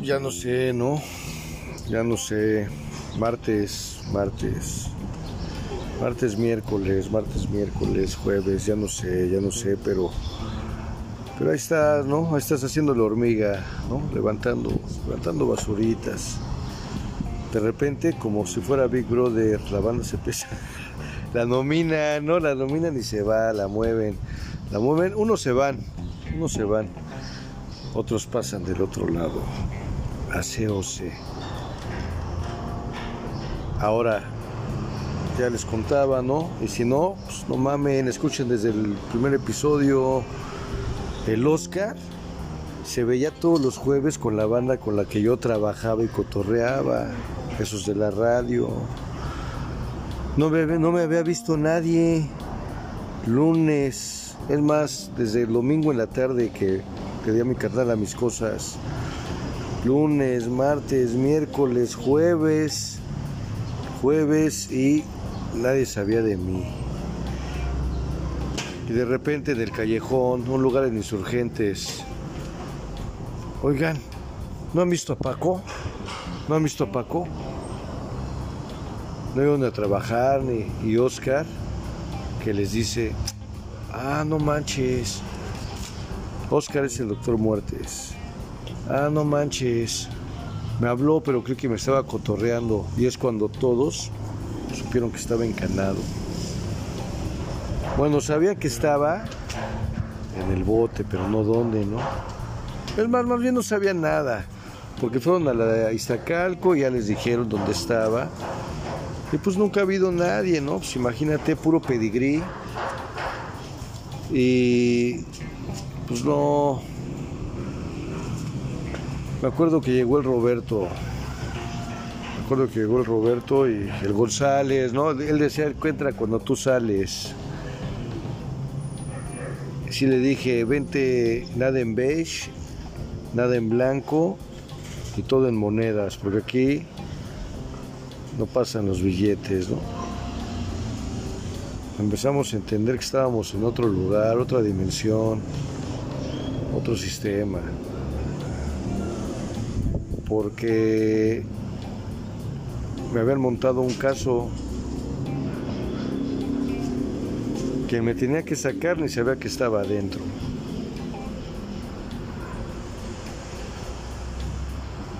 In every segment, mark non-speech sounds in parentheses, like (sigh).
ya no sé, ¿no? Ya no sé. Martes, martes. Martes, miércoles, martes, miércoles, jueves, ya no sé, ya no sé, pero. Pero ahí estás, ¿no? Ahí estás haciendo la hormiga, ¿no? Levantando, levantando basuritas. De repente, como si fuera Big Brother, la banda se pesa. (laughs) La nominan, ¿no? La nominan y se va, la mueven. La mueven, unos se van, unos se van. Otros pasan del otro lado. ACOC. Ahora, ya les contaba, ¿no? Y si no, pues no mamen, escuchen desde el primer episodio. El Oscar se veía todos los jueves con la banda con la que yo trabajaba y cotorreaba. Esos de la radio. No me, había visto nadie. Lunes. Es más, desde el domingo en la tarde que pedí a mi carnal a mis cosas. Lunes, martes, miércoles, jueves. Jueves y nadie sabía de mí. Y de repente en el callejón, un lugar en insurgentes. Oigan, ¿no han visto a Paco? ¿No han visto a Paco? No iban a trabajar ni y Oscar que les dice, ah, no manches. Oscar es el doctor Muertes. Ah, no manches. Me habló, pero creo que me estaba cotorreando. Y es cuando todos supieron que estaba encanado. Bueno, sabía que estaba en el bote, pero no dónde, ¿no? Es más, más bien no sabía nada. Porque fueron a la Iztacalco y ya les dijeron dónde estaba. Y pues nunca ha habido nadie, ¿no? Pues imagínate, puro pedigrí. Y pues no. Me acuerdo que llegó el Roberto. Me acuerdo que llegó el Roberto y el González, ¿no? Él decía, encuentra cuando tú sales. Sí le dije, vente nada en beige, nada en blanco y todo en monedas, porque aquí no pasan los billetes, ¿no? Empezamos a entender que estábamos en otro lugar, otra dimensión, otro sistema. Porque me habían montado un caso que me tenía que sacar ni sabía que estaba adentro.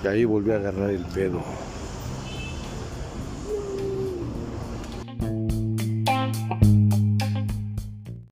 Y ahí volví a agarrar el pedo.